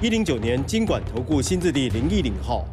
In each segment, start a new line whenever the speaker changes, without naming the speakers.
一零九年经管投顾新字第零一零号。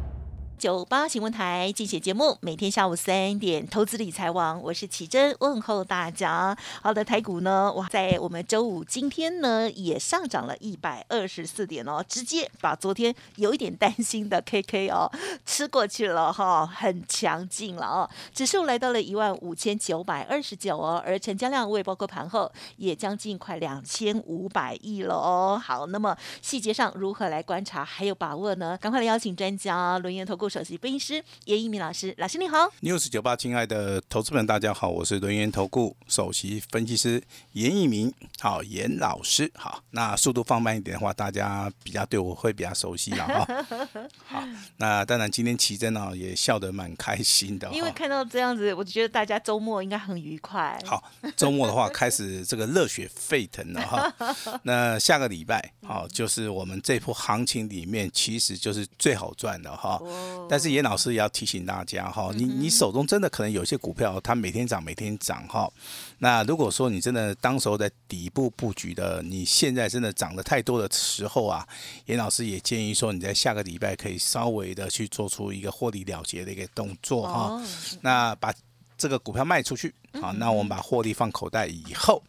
九八新闻台竞选节目，每天下午三点，投资理财网，我是奇珍，问候大家。好的，台股呢，哇，在我们周五今天呢，也上涨了一百二十四点哦，直接把昨天有一点担心的 KK 哦吃过去了哈，很强劲了哦，指数来到了一万五千九百二十九哦，而成交量未包括盘后也将近快两千五百亿了哦。好，那么细节上如何来观察，还有把握呢？赶快来邀请专家轮研投顾。首席分析师严一鸣老师，老师你好
，news 九八，亲爱的投资们，大家好，我是轮源投顾首席分析师严一鸣，好，严老师，好，那速度放慢一点的话，大家比较对我会比较熟悉了 哈。好，那当然今天奇珍呢也笑得蛮开心的，
因为看到这样子，我就觉得大家周末应该很愉快。
好，周末的话开始这个热血沸腾了哈。那下个礼拜，好，就是我们这波行情里面，其实就是最好赚的哈。但是严老师也要提醒大家哈，你你手中真的可能有些股票，它每天涨每天涨哈。那如果说你真的当时候在底部布局的，你现在真的涨得太多的时候啊，严老师也建议说你在下个礼拜可以稍微的去做出一个获利了结的一个动作哈。那把这个股票卖出去，好，那我们把获利放口袋以后。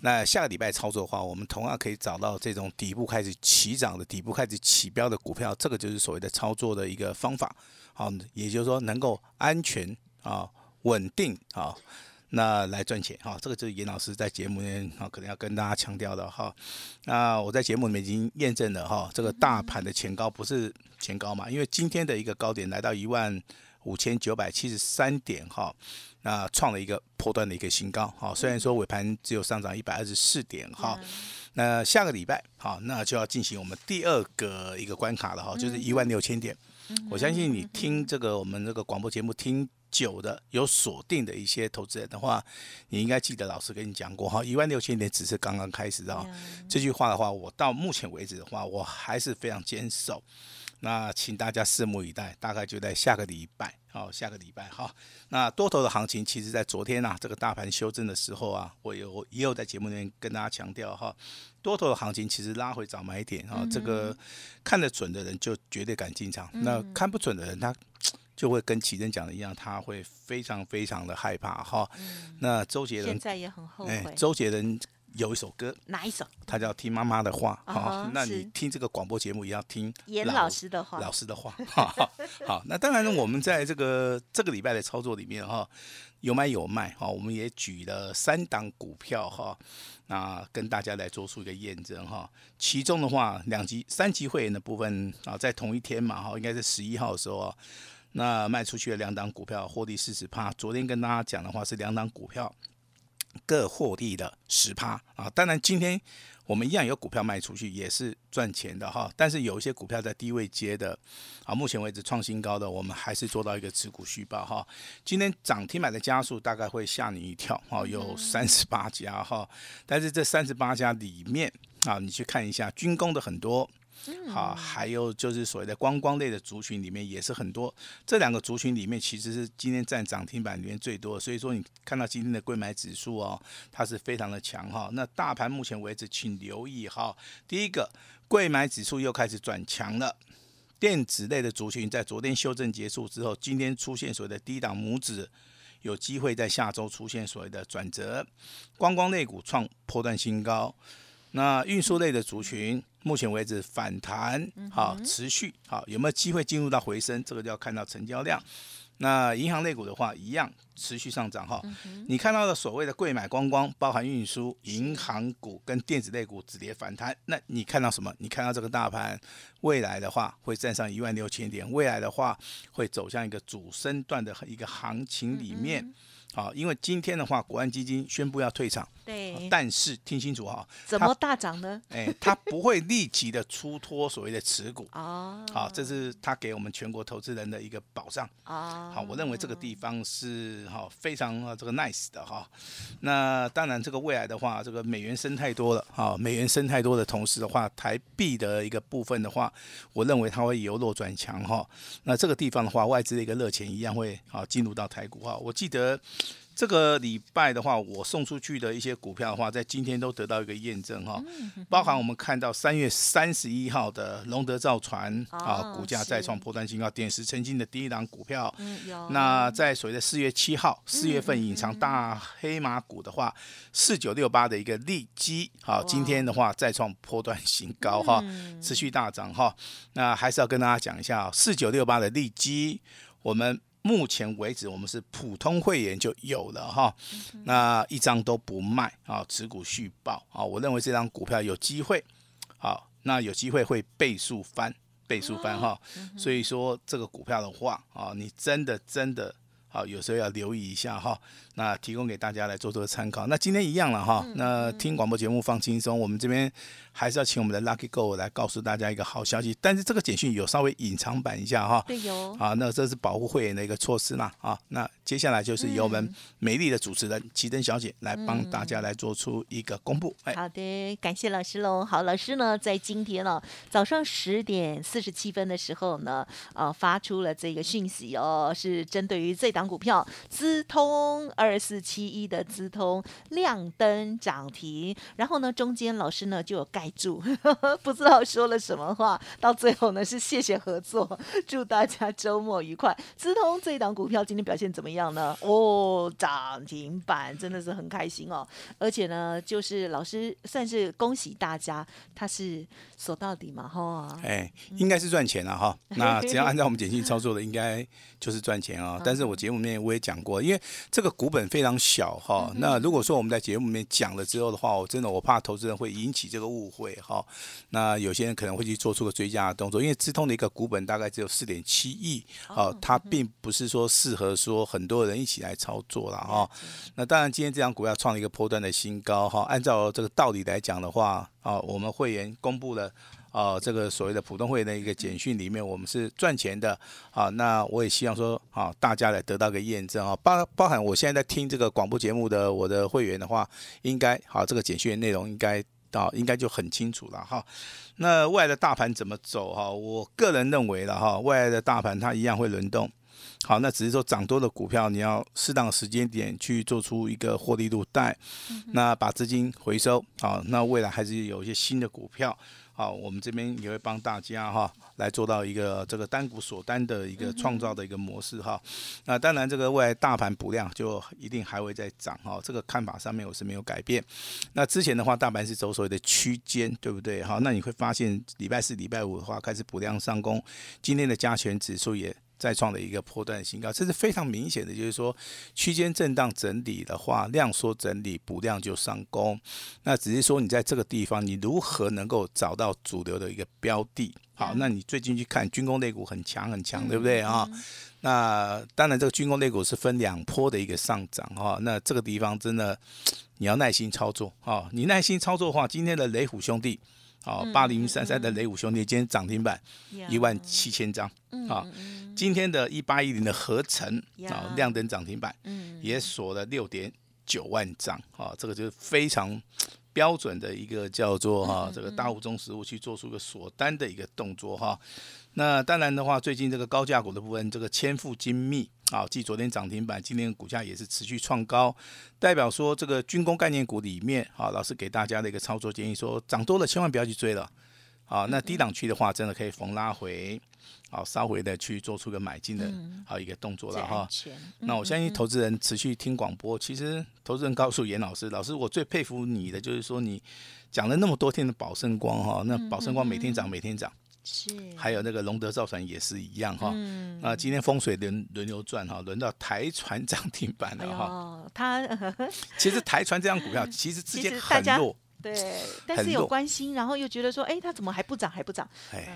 那下个礼拜操作的话，我们同样可以找到这种底部开始起涨的、底部开始起标的股票，这个就是所谓的操作的一个方法。好，也就是说能够安全啊、稳定啊，那来赚钱哈。这个就是严老师在节目里面啊，可能要跟大家强调的哈。那我在节目里面已经验证了哈，这个大盘的前高不是前高嘛？因为今天的一个高点来到一万五千九百七十三点哈。那创了一个破断的一个新高，哈，虽然说尾盘只有上涨一百二十四点，哈，那下个礼拜，好，那就要进行我们第二个一个关卡了，哈，就是一万六千点。我相信你听这个我们这个广播节目听久的，有锁定的一些投资人的话，你应该记得老师跟你讲过，哈，一万六千点只是刚刚开始啊。这句话的话，我到目前为止的话，我还是非常坚守。那请大家拭目以待，大概就在下个礼拜，好，下个礼拜哈。那多头的行情，其实在昨天呐，这个大盘修正的时候啊，我有也有在节目里面跟大家强调哈，多头的行情其实拉回早买点哈，这个看得准的人就绝对敢进场，那看不准的人他就会跟奇珍讲的一样，他会非常非常的害怕哈。那周杰伦
现在也很后悔，
周杰伦。有一首歌，
哪一首？
他叫听妈妈的话。好，那你听这个广播节目也要听
严老师的话。
老师的话。好，那当然呢，我们在这个这个礼拜的操作里面哈，有买有卖哈，我们也举了三档股票哈，那跟大家来做出一个验证哈。其中的话，两级、三级会员的部分啊，在同一天嘛哈，应该是十一号的时候，那卖出去的两档股票获利四十趴。昨天跟大家讲的话是两档股票。各获利的十趴啊，当然今天我们一样有股票卖出去，也是赚钱的哈。但是有一些股票在低位接的啊，目前为止创新高的，我们还是做到一个持股续报哈。今天涨停板的家数大概会吓你一跳哈，有三十八家哈。但是这三十八家里面啊，你去看一下军工的很多。好，还有就是所谓的观光类的族群里面也是很多，这两个族群里面其实是今天占涨停板里面最多，所以说你看到今天的贵买指数哦，它是非常的强哈。那大盘目前为止，请留意哈，第一个贵买指数又开始转强了，电子类的族群在昨天修正结束之后，今天出现所谓的低档拇指，有机会在下周出现所谓的转折，观光类股创破断新高。那运输类的族群，目前为止反弹好持续好，有没有机会进入到回升？这个就要看到成交量。那银行类股的话，一样持续上涨哈。你看到的所谓的贵买光光，包含运输、银行股跟电子类股止跌反弹，那你看到什么？你看到这个大盘未来的话会站上一万六千点，未来的话会走向一个主升段的一个行情里面。好，因为今天的话，国安基金宣布要退场，
对，
但是听清楚哈，
怎么大涨呢？
哎，它不会立即的出脱所谓的持股。
哦，
好，这是他给我们全国投资人的一个保障。
哦，
好，我认为这个地方是哈非常这个 nice 的哈。那当然，这个未来的话，这个美元升太多了哈，美元升太多的同时的话，台币的一个部分的话，我认为它会由弱转强哈。那这个地方的话，外资的一个热钱一样会好进入到台股哈。我记得。这个礼拜的话，我送出去的一些股票的话，在今天都得到一个验证哈，包含我们看到三月三十一号的龙德造船啊，股价再创破断新高，点石成金的第一档股票。那在所谓的四月七号，四月份隐藏大黑马股的话，四九六八的一个利基，好，今天的话再创破断新高哈，持续大涨哈。那还是要跟大家讲一下，四九六八的利基，我们。目前为止，我们是普通会员就有了哈，那一张都不卖啊，持股续报啊，我认为这张股票有机会，好，那有机会会倍数翻，倍数翻哈，所以说这个股票的话啊，你真的真的好，有时候要留意一下哈。那提供给大家来做做参考。那今天一样了哈。那听广播节目放轻松，我们这边还是要请我们的 Lucky Go 来告诉大家一个好消息。但是这个简讯有稍微隐藏版一下哈。
对有。
啊，那这是保护会员的一个措施啦啊。那接下来就是由我们美丽的主持人齐珍小姐来帮大家来做出一个公布。
哎好的，感谢老师喽。好，老师呢在今天呢早上十点四十七分的时候呢，呃发出了这个讯息哦，是针对于这档股票资通。二四七一的资通亮灯涨停，然后呢，中间老师呢就有盖住，不知道说了什么话，到最后呢是谢谢合作，祝大家周末愉快。资通这一档股票今天表现怎么样呢？哦，涨停板真的是很开心哦，而且呢，就是老师算是恭喜大家，他是锁到底嘛，哈，
哎，应该是赚钱了哈。那只要按照我们简讯操作的，应该就是赚钱啊。但是我节目里面我也讲过，因为这个股本。非常小哈，那如果说我们在节目里面讲了之后的话，我真的我怕投资人会引起这个误会哈。那有些人可能会去做出个追加的动作，因为智通的一个股本大概只有四点七亿，哦，它并不是说适合说很多人一起来操作了哈。那当然今天这张股票创了一个波段的新高哈，按照这个道理来讲的话，啊，我们会员公布了。啊，这个所谓的普通会的一个简讯里面，我们是赚钱的啊。那我也希望说，啊，大家来得到个验证啊。包包含我现在在听这个广播节目的我的会员的话，应该好，这个简讯内容应该到应该就很清楚了哈。那未来的大盘怎么走哈？我个人认为了哈，未来的大盘它一样会轮动。好，那只是说涨多的股票，你要适当的时间点去做出一个获利度带，那把资金回收。好，那未来还是有一些新的股票。好，我们这边也会帮大家哈来做到一个这个单股锁单的一个创造的一个模式哈。那当然，这个未来大盘补量就一定还会再涨哈。这个看法上面我是没有改变。那之前的话，大盘是走所谓的区间，对不对？哈，那你会发现礼拜四、礼拜五的话开始补量上攻，今天的加权指数也。再创的一个破断新高，这是非常明显的，就是说区间震荡整理的话，量缩整理补量就上攻。那只是说你在这个地方，你如何能够找到主流的一个标的？好，那你最近去看军工类股很强很强，对不对啊？那当然，这个军工类股是分两波的一个上涨哈。那这个地方真的你要耐心操作啊！你耐心操作的话，今天的雷虎兄弟。好，八零三三的雷五兄弟今天涨停板一万七千张。啊，今天的一八一零的合成啊，亮灯涨停板，也锁了六点九万张。啊，这个就是非常标准的一个叫做哈，这个大户中实物去做出个锁单的一个动作哈。那当然的话，最近这个高价股的部分，这个千富精密啊，继昨天涨停板，今天股价也是持续创高，代表说这个军工概念股里面，啊，老师给大家的一个操作建议，说涨多了千万不要去追了，啊，那低档区的话，真的可以逢拉回，好稍微的去做出个买进的好一个动作了哈。那我相信投资人持续听广播，其实投资人告诉严老师，老师我最佩服你的就是说你讲了那么多天的宝盛光哈，那宝盛光每天涨每天涨。是，还有那个龙德造船也是一样哈。嗯。那今天风水轮轮流转哈，轮到台船涨停板了哈。哦，
它
其实台船这张股票其实 之前很弱，
对，但是有关心，然后又觉得说，哎，它怎么还不涨还不涨？哎，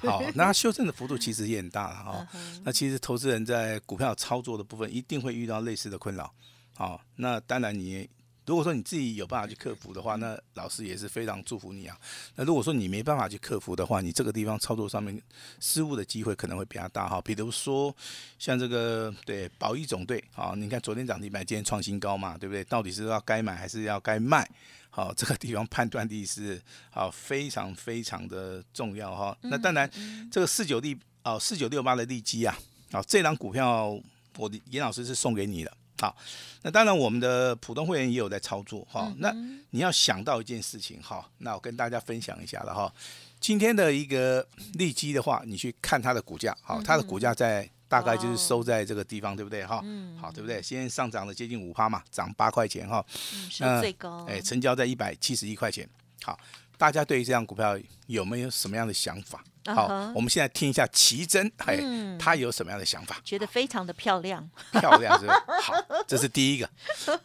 好，那修正的幅度其实也很大了哈。那其实投资人在股票操作的部分一定会遇到类似的困扰。好，那当然你如果说你自己有办法去克服的话，那老师也是非常祝福你啊。那如果说你没办法去克服的话，你这个地方操作上面失误的机会可能会比较大哈。比如说像这个对保一总队啊，你看昨天涨停板，今天创新高嘛，对不对？到底是要该买还是要该卖？好，这个地方判断力是好非常非常的重要哈。那当然，这个四九六哦四九六八的利基啊，好这张股票我的严老师是送给你的。好，那当然我们的普通会员也有在操作哈。那你要想到一件事情哈，那我跟大家分享一下了哈。今天的一个利基的话，你去看它的股价，好，它的股价在大概就是收在这个地方，对不对哈？好，对不对？现在上涨了接近五趴嘛，涨八块钱哈。
是最高。
哎，成交在一百七十一块钱。好，大家对于这张股票有没有什么样的想法？好，我们现在听一下奇珍，哎，他有什么样的想法？
觉得非常的漂亮，
漂亮是吧？好，这是第一个。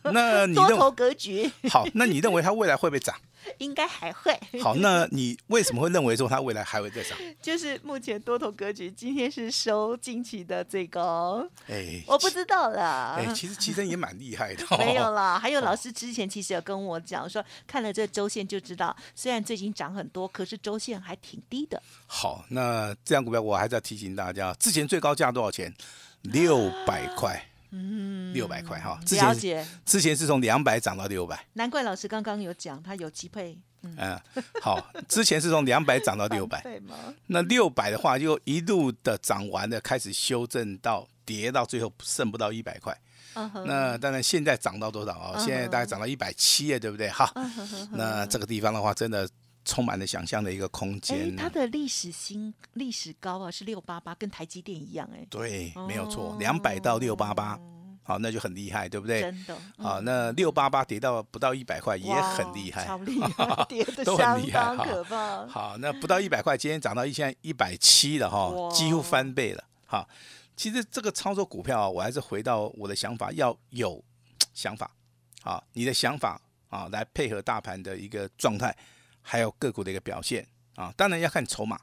那你
多头格局。
好，那你认为它未来会不会涨？
应该还会。
好，那你为什么会认为说它未来还会再涨？
就是目前多头格局，今天是收近期的最高。哎，我不知道啦。
哎，其实奇珍也蛮厉害的。
没有啦，还有老师之前其实有跟我讲说，看了这周线就知道，虽然最近涨很多，可是周线还挺低的。
好，那这样股票我还是要提醒大家，之前最高价多少钱？六百块。嗯，六百块哈，
之前。
之前是从两百涨到六百，
难怪老师刚刚有讲他有机配。
嗯，好，之前是从两百涨到六百，那六百的话就一路的涨完的，开始修正到跌到最后剩不到一百块。那当然现在涨到多少啊？现在大概涨到一百七了，对不对？哈，那这个地方的话，真的。充满了想象的一个空间。
它的历史新历史高啊，是六八八，跟台积电一样哎。
对，没有错，两百到六八八，好，那就很厉害，对不对？
真的。
好，那六八八跌到不到一百块也很厉害，
超 厉害，跌的相当可怕。
好，那不到一百块，今天涨到一千一百七了哈，几乎翻倍了。好，其实这个操作股票啊，我还是回到我的想法，要有想法。好，你的想法啊，来配合大盘的一个状态。还有个股的一个表现啊，当然要看筹码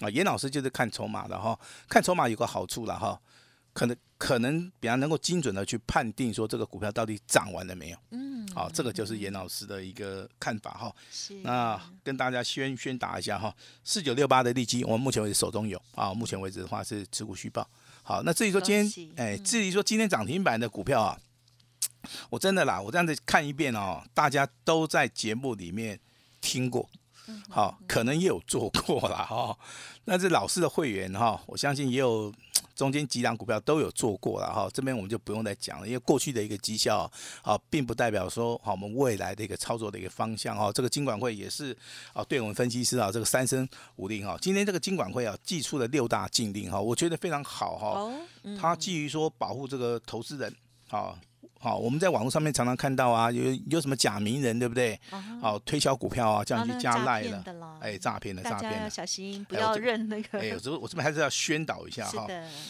啊。严老师就是看筹码的哈，看筹码有个好处了哈，可能可能比较能够精准的去判定说这个股票到底涨完了没有。嗯，好，这个就是严老师的一个看法哈。是。那跟大家宣宣达一下哈，四九六八的利基，我们目前为止手中有啊，目前为止的话是持股续报。好，那至于说今天，哎，至于说今天涨停板的股票啊，我真的啦，我这样子看一遍哦，大家都在节目里面。听过，好，可能也有做过了哈。那这老师的会员哈，我相信也有 中间几档股票都有做过了哈。这边我们就不用再讲了，因为过去的一个绩效啊，并不代表说好我们未来的一个操作的一个方向哈。这个金管会也是啊，对我们分析师啊，这个三生五令哈，今天这个金管会啊，寄出了六大禁令哈，我觉得非常好哈。它基于说保护这个投资人啊。好，我们在网络上面常常看到啊，有有什么假名人，对不对？好，推销股票啊，叫你去加赖
了，
哎，诈骗的，诈骗的，
要小心，不要认那个。
哎，我这我这边还是要宣导一下哈。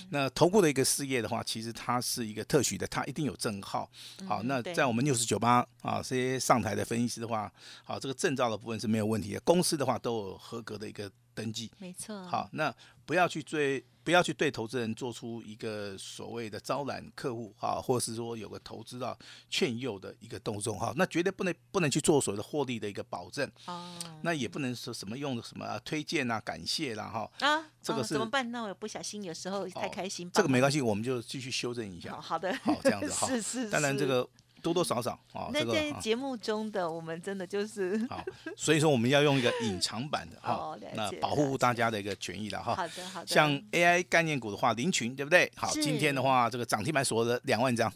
那投顾的一个事业的话，其实它是一个特许的，它一定有证号。好，那在我们六十九八啊，这些上台的分析师的话，好，这个证照的部分是没有问题的。公司的话都有合格的一个登记。
没错。
好，那不要去追。不要去对投资人做出一个所谓的招揽客户哈，或者是说有个投资到劝诱的一个动作哈，那绝对不能不能去做所谓的获利的一个保证哦，那也不能说什么用什么推荐啊、感谢啦哈啊，
这个是怎么办？那我不小心有时候太开心，
这个没关系，我们就继续修正一下。
好的，
好这样子 哈，
是是，
当然这个。多多少少啊，
那在节目中的我们真的就是
好，所以说我们要用一个隐藏版的 哈，那保护大家的一个权益
的
哈。
好的好的。
像 AI 概念股的话，林群对不对？好，今天的话这个涨停板锁了两万张，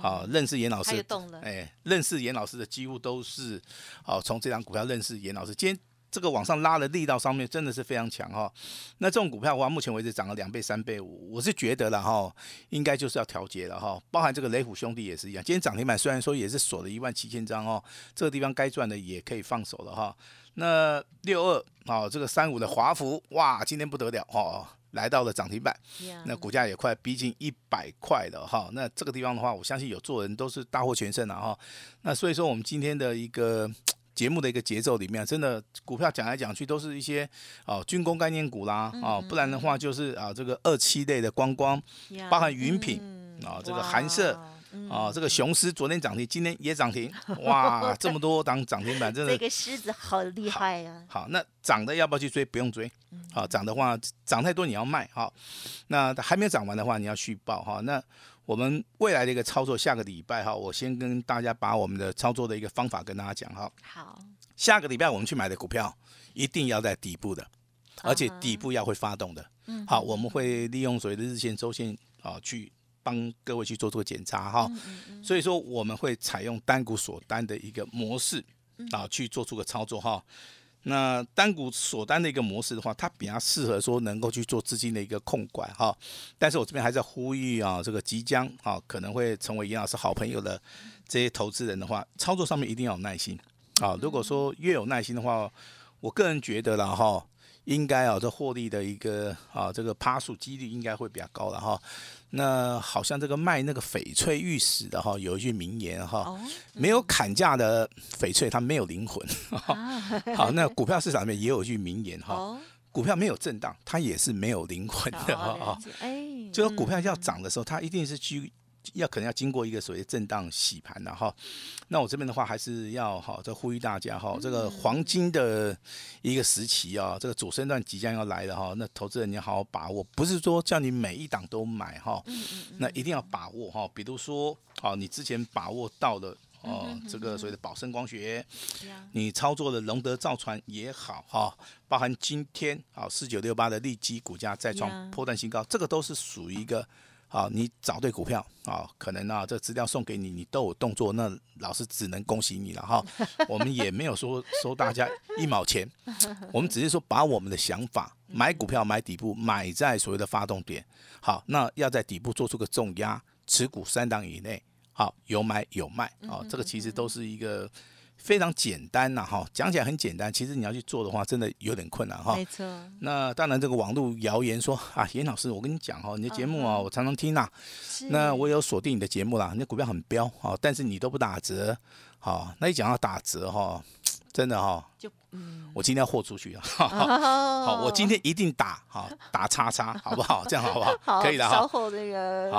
好，认识严老师，哎，认识严老师的几乎都是，好，从这张股票认识严老师。今天。这个往上拉的力道上面真的是非常强哈，那这种股票的话，目前为止涨了两倍、三倍，我是觉得了哈，应该就是要调节了哈。包含这个雷虎兄弟也是一样，今天涨停板虽然说也是锁了一万七千张哦，这个地方该赚的也可以放手了哈。那六二啊，这个三五的华孚哇，今天不得了哈，来到了涨停板，那股价也快逼近一百块了哈。那这个地方的话，我相信有做人都是大获全胜了哈。那所以说我们今天的一个。节目的一个节奏里面，真的股票讲来讲去都是一些哦军工概念股啦，哦不然的话就是啊这个二期类的观光，包含云品啊这个寒舍啊，这个雄狮昨天涨停，今天也涨停，哇，这么多档涨停板，真的
这个狮子好厉害呀！
好，那涨的要不要去追？不用追。好，涨的话涨太多你要卖哈。那还没有涨完的话，你要续报哈。那我们未来的一个操作，下个礼拜哈，我先跟大家把我们的操作的一个方法跟大家讲哈。
好，
下个礼拜我们去买的股票，一定要在底部的，而且底部要会发动的。
嗯，
好，我们会利用所谓的日线、周线啊，去帮各位去做做个检查哈。所以说，我们会采用单股锁单的一个模式啊，去做出个操作哈。那单股锁单的一个模式的话，它比较适合说能够去做资金的一个控管哈。但是我这边还在呼吁啊，这个即将啊可能会成为严老师好朋友的这些投资人的话，操作上面一定要有耐心啊。如果说越有耐心的话，我个人觉得了哈。应该啊，这获利的一个啊，这个趴数几率应该会比较高了哈。那好像这个卖那个翡翠玉石的哈，有一句名言哈，没有砍价的翡翠它没有灵魂。好，那股票市场里面也有一句名言哈，股票没有震荡，它也是没有灵魂的哈。哎，就是股票要涨的时候，它一定是去。要可能要经过一个所谓震荡洗盘的哈，那我这边的话还是要哈，这呼吁大家哈，这个黄金的一个时期啊，这个主升段即将要来了哈，那投资人你要好好把握，不是说叫你每一档都买哈，那一定要把握哈，比如说好，你之前把握到了哦，这个所谓的宝盛光学，你操作的龙德造船也好哈，包含今天啊四九六八的利基股价再创破断新高，这个都是属于一个。啊，你找对股票啊，可能啊，这资料送给你，你都有动作，那老师只能恭喜你了哈。我们也没有说收大家一毛钱，我们只是说把我们的想法，买股票买底部，买在所谓的发动点。好，那要在底部做出个重压，持股三档以内，好，有买有卖啊，这个其实都是一个。非常简单呐，哈，讲起来很简单，其实你要去做的话，真的有点困难哈。
没错。
那当然，这个网络谣言说啊，严老师，我跟你讲哈，你的节目啊，我常常听呐。那我有锁定你的节目啦，你的股票很彪哈，但是你都不打折，好，那一讲要打折哈，真的哈。就嗯。我今天要豁出去 了，好，我今天一定打，好，打叉叉，好不好？这样好不好？
好，
可以的
哈。稍后这个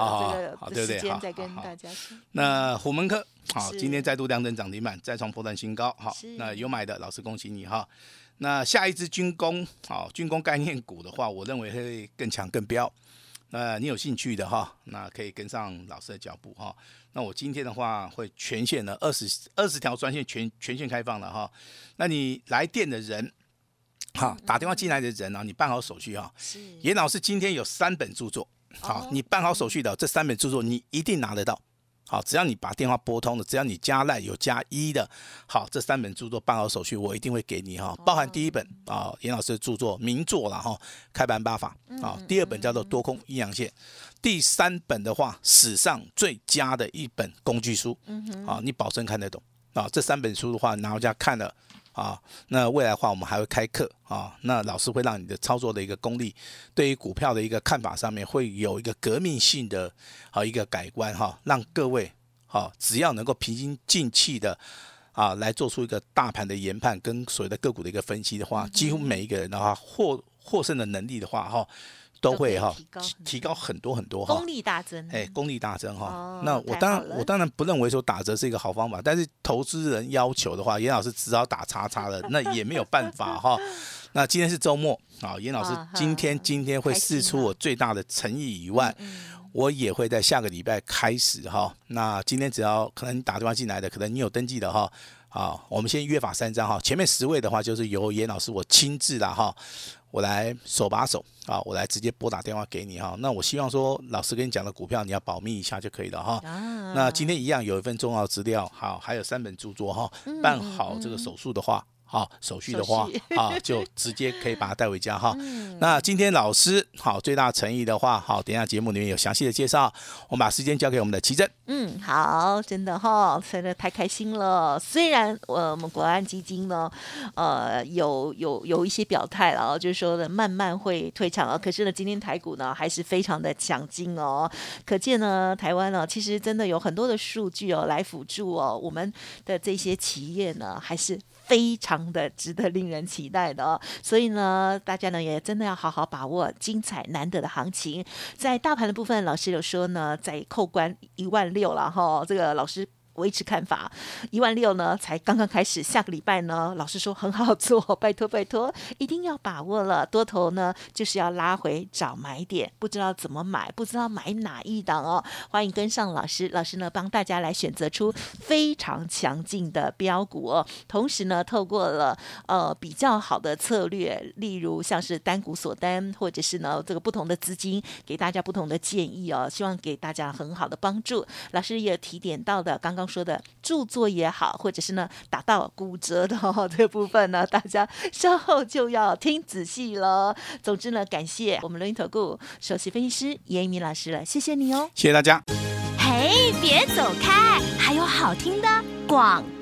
好
这个时间再跟大家说。
那虎门科。好，今天再度亮灯涨停板，再创破断新高。好，那有买的老师恭喜你哈。那下一支军工，好，军工概念股的话，我认为会更强更标。那你有兴趣的哈，那可以跟上老师的脚步哈。那我今天的话会全线的二十二十条专线全全线开放了哈。那你来电的人，好，打电话进来的人啊，你办好手续哈。严老师今天有三本著作，好，你办好手续的这三本著作，你一定拿得到。好，只要你把电话拨通了，只要你加赖有加一的，好，这三本著作办好手续，我一定会给你哈，包含第一本啊，严老师的著作名作了哈，开盘八法啊，第二本叫做多空阴阳线，第三本的话，史上最佳的一本工具书，啊，你保证看得懂。啊，这三本书的话，拿回家看了。啊，那未来的话，我们还会开课啊。那老师会让你的操作的一个功力，对于股票的一个看法上面，会有一个革命性的啊一个改观哈。让各位哈，只要能够平心静气的啊，来做出一个大盘的研判跟所谓的个股的一个分析的话，几乎每一个人的话获获胜的能力的话哈。都会哈提高很多很多
哈，功力大增
哎，功力大增哈。那我当然我当然不认为说打折是一个好方法，但是投资人要求的话，严老师只好打叉叉了，那也没有办法哈。那今天是周末啊，严老师今天今天会试出我最大的诚意以外，我也会在下个礼拜开始哈。那今天只要可能你打电话进来的，可能你有登记的哈。好，我们先约法三章哈。前面十位的话，就是由严老师我亲自的哈，我来手把手啊，我来直接拨打电话给你哈。那我希望说，老师跟你讲的股票，你要保密一下就可以了哈。那今天一样有一份重要资料，好，还有三本著作哈。办好这个手术的话。好，手续的话 啊，就直接可以把它带回家哈。那今天老师好，最大诚意的话，好，等下节目里面有详细的介绍，我们把时间交给我们的奇珍。
嗯，好，真的哈，真的太开心了。虽然我们国安基金呢，呃，有有有一些表态了，就是说的慢慢会退场了，可是呢，今天台股呢还是非常的强劲哦。可见呢，台湾呢，其实真的有很多的数据哦来辅助哦，我们的这些企业呢还是。非常的值得令人期待的哦。所以呢，大家呢也真的要好好把握精彩难得的行情。在大盘的部分，老师有说呢，在扣关一万六了哈，这个老师。维持看法，一万六呢才刚刚开始，下个礼拜呢，老师说很好做，拜托拜托，一定要把握了。多头呢就是要拉回找买点，不知道怎么买，不知道买哪一档哦，欢迎跟上老师，老师呢帮大家来选择出非常强劲的标股哦。同时呢，透过了呃比较好的策略，例如像是单股锁单，或者是呢这个不同的资金，给大家不同的建议哦，希望给大家很好的帮助。老师也提点到的，刚刚。说的著作也好，或者是呢打到骨折的 这个部分呢，大家稍后就要听仔细了。总之呢，感谢我们录音投顾首席分析师严一鸣老师了，谢谢你哦，
谢谢大家。
嘿，别走开，还有好听的广告。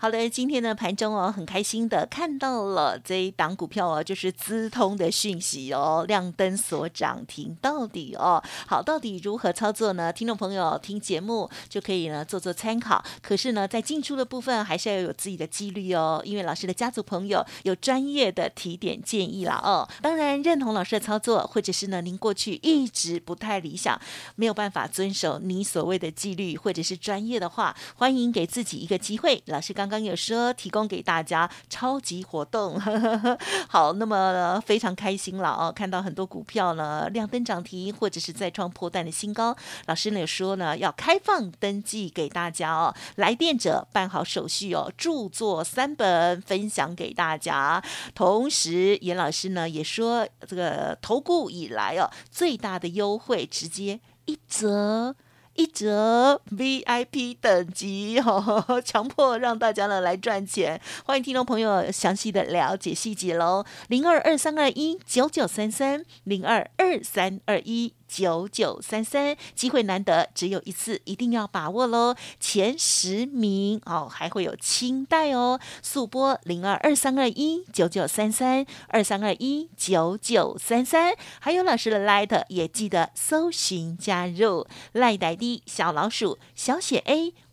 好的，今天呢盘中哦，很开心的看到了这一档股票哦，就是资通的讯息哦，亮灯所涨停到底哦。好，到底如何操作呢？听众朋友听节目就可以呢做做参考。可是呢，在进出的部分还是要有自己的纪律哦，因为老师的家族朋友有专业的提点建议了哦。当然认同老师的操作，或者是呢您过去一直不太理想，没有办法遵守你所谓的纪律或者是专业的话，欢迎给自己一个机会。老师刚。刚刚有说提供给大家超级活动，好，那么非常开心了哦，看到很多股票呢亮灯涨停，或者是再创破蛋的新高。老师呢说呢要开放登记给大家哦，来电者办好手续哦，著作三本分享给大家。同时，严老师呢也说这个投顾以来哦最大的优惠，直接一折。一折 VIP 等级哦，强迫让大家呢来赚钱，欢迎听众朋友详细的了解细节喽，零二二三二一九九三三零二二三二一。九九三三，机会难得，只有一次，一定要把握喽！前十名哦，还会有清代哦，速播零二二三二一九九三三二三二一九九三三，还有老师的 Light 也记得搜寻加入赖呆的小老鼠小写 A。